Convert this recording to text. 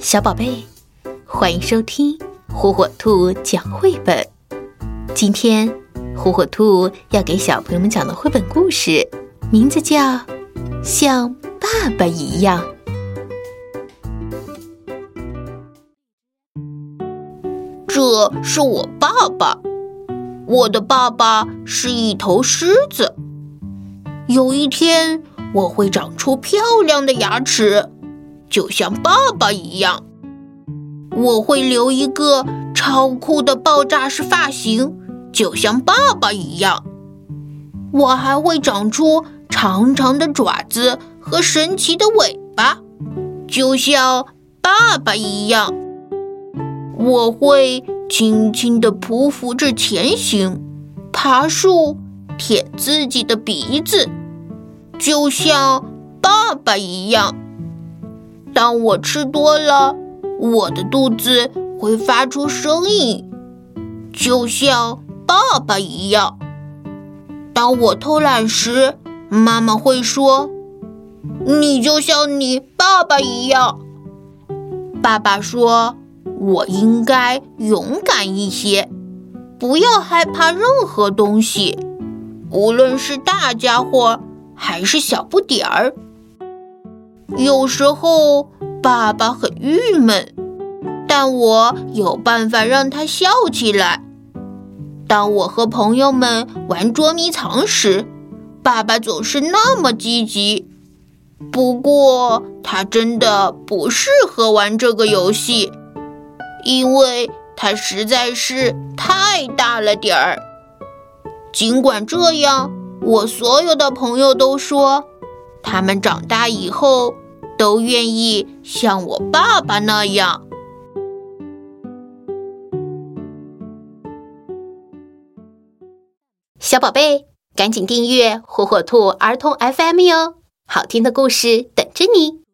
小宝贝，欢迎收听火火兔讲绘本。今天，火火兔要给小朋友们讲的绘本故事，名字叫《像爸爸一样》。这是我爸爸，我的爸爸是一头狮子。有一天，我会长出漂亮的牙齿。就像爸爸一样，我会留一个超酷的爆炸式发型，就像爸爸一样。我还会长出长长的爪子和神奇的尾巴，就像爸爸一样。我会轻轻地匍匐着前行，爬树，舔自己的鼻子，就像爸爸一样。当我吃多了，我的肚子会发出声音，就像爸爸一样。当我偷懒时，妈妈会说：“你就像你爸爸一样。”爸爸说：“我应该勇敢一些，不要害怕任何东西，无论是大家伙还是小不点儿。”有时候爸爸很郁闷，但我有办法让他笑起来。当我和朋友们玩捉迷藏时，爸爸总是那么积极。不过他真的不适合玩这个游戏，因为他实在是太大了点儿。尽管这样，我所有的朋友都说。他们长大以后都愿意像我爸爸那样。小宝贝，赶紧订阅火火兔儿童 FM 哟，好听的故事等着你。